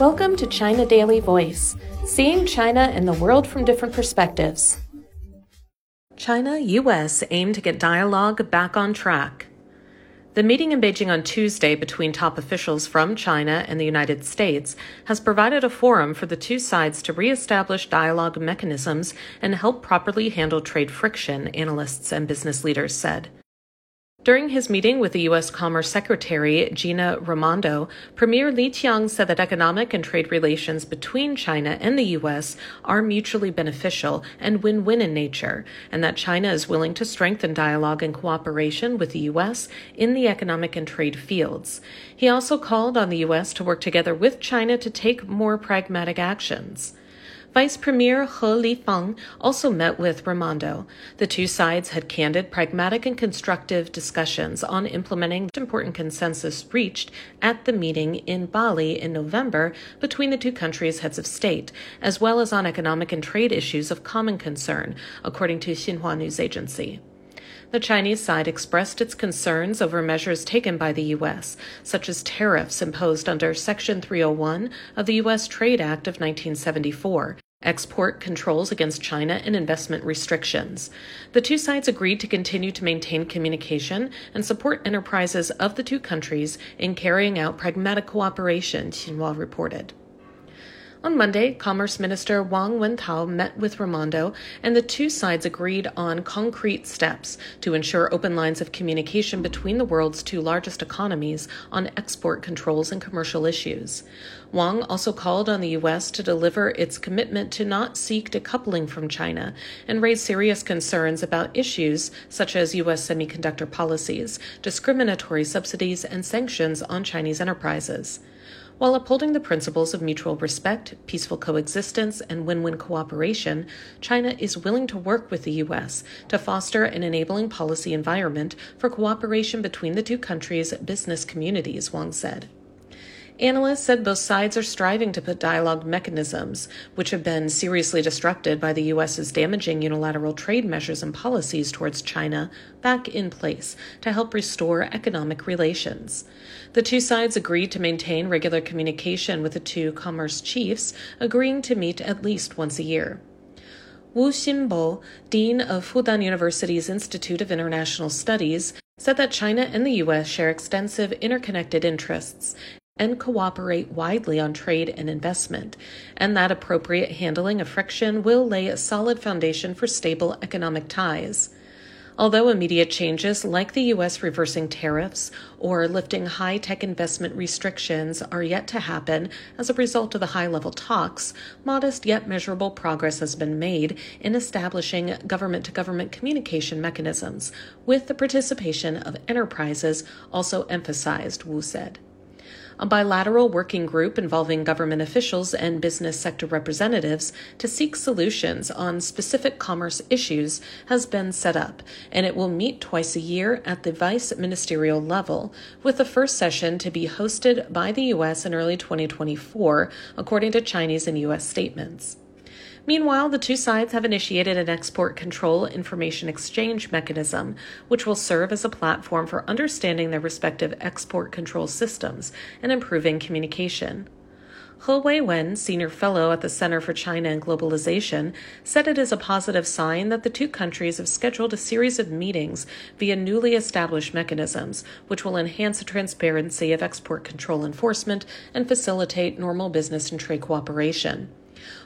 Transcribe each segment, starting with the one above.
Welcome to China Daily Voice, seeing China and the world from different perspectives. China US aim to get dialogue back on track. The meeting in Beijing on Tuesday between top officials from China and the United States has provided a forum for the two sides to reestablish dialogue mechanisms and help properly handle trade friction, analysts and business leaders said. During his meeting with the U.S. Commerce Secretary Gina Raimondo, Premier Li Qiang said that economic and trade relations between China and the U.S. are mutually beneficial and win win in nature, and that China is willing to strengthen dialogue and cooperation with the U.S. in the economic and trade fields. He also called on the U.S. to work together with China to take more pragmatic actions. Vice Premier He Lifeng also met with Raimondo. The two sides had candid, pragmatic, and constructive discussions on implementing the important consensus reached at the meeting in Bali in November between the two countries' heads of state, as well as on economic and trade issues of common concern, according to Xinhua News Agency. The Chinese side expressed its concerns over measures taken by the U.S., such as tariffs imposed under Section 301 of the U.S. Trade Act of 1974, export controls against China, and investment restrictions. The two sides agreed to continue to maintain communication and support enterprises of the two countries in carrying out pragmatic cooperation, Xinhua reported. On Monday, Commerce Minister Wang Wentao met with Raimondo, and the two sides agreed on concrete steps to ensure open lines of communication between the world's two largest economies on export controls and commercial issues. Wang also called on the U.S. to deliver its commitment to not seek decoupling from China and raised serious concerns about issues such as U.S. semiconductor policies, discriminatory subsidies, and sanctions on Chinese enterprises. While upholding the principles of mutual respect, peaceful coexistence, and win win cooperation, China is willing to work with the U.S. to foster an enabling policy environment for cooperation between the two countries' business communities, Wang said. Analysts said both sides are striving to put dialogue mechanisms, which have been seriously disrupted by the U.S.'s damaging unilateral trade measures and policies towards China, back in place to help restore economic relations. The two sides agreed to maintain regular communication with the two commerce chiefs, agreeing to meet at least once a year. Wu Xinbo, Dean of Fudan University's Institute of International Studies, said that China and the U.S. share extensive interconnected interests and cooperate widely on trade and investment, and that appropriate handling of friction will lay a solid foundation for stable economic ties. Although immediate changes like the U.S. reversing tariffs or lifting high tech investment restrictions are yet to happen as a result of the high level talks, modest yet measurable progress has been made in establishing government to government communication mechanisms, with the participation of enterprises also emphasized, Wu said. A bilateral working group involving government officials and business sector representatives to seek solutions on specific commerce issues has been set up, and it will meet twice a year at the vice ministerial level, with the first session to be hosted by the U.S. in early 2024, according to Chinese and U.S. statements. Meanwhile, the two sides have initiated an export control information exchange mechanism, which will serve as a platform for understanding their respective export control systems and improving communication. He Weiwen, senior fellow at the Center for China and Globalization, said it is a positive sign that the two countries have scheduled a series of meetings via newly established mechanisms, which will enhance the transparency of export control enforcement and facilitate normal business and trade cooperation.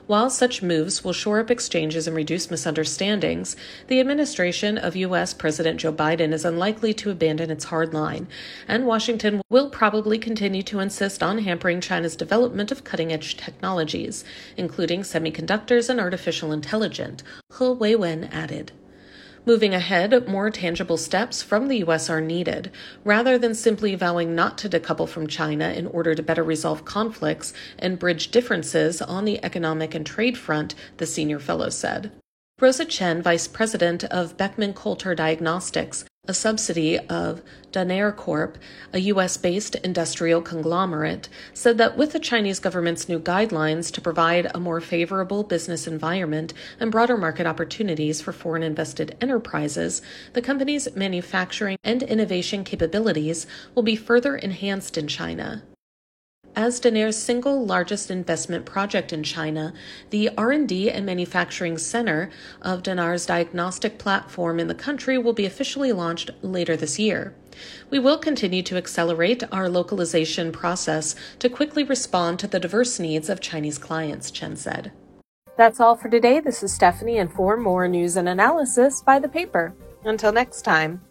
While such moves will shore up exchanges and reduce misunderstandings, the administration of U.S. President Joe Biden is unlikely to abandon its hard line, and Washington will probably continue to insist on hampering China's development of cutting edge technologies, including semiconductors and artificial intelligence, He Weiwen added. Moving ahead, more tangible steps from the U.S. are needed, rather than simply vowing not to decouple from China in order to better resolve conflicts and bridge differences on the economic and trade front, the senior fellow said. Rosa Chen, vice president of Beckman Coulter Diagnostics, a subsidy of Danaher Corp, a U.S. based industrial conglomerate, said that with the Chinese government's new guidelines to provide a more favorable business environment and broader market opportunities for foreign invested enterprises, the company's manufacturing and innovation capabilities will be further enhanced in China. As Danaher's single largest investment project in China, the R&D and Manufacturing Center of Danaher's diagnostic platform in the country will be officially launched later this year. We will continue to accelerate our localization process to quickly respond to the diverse needs of Chinese clients, Chen said. That's all for today. This is Stephanie, and for more news and analysis, by the paper. Until next time.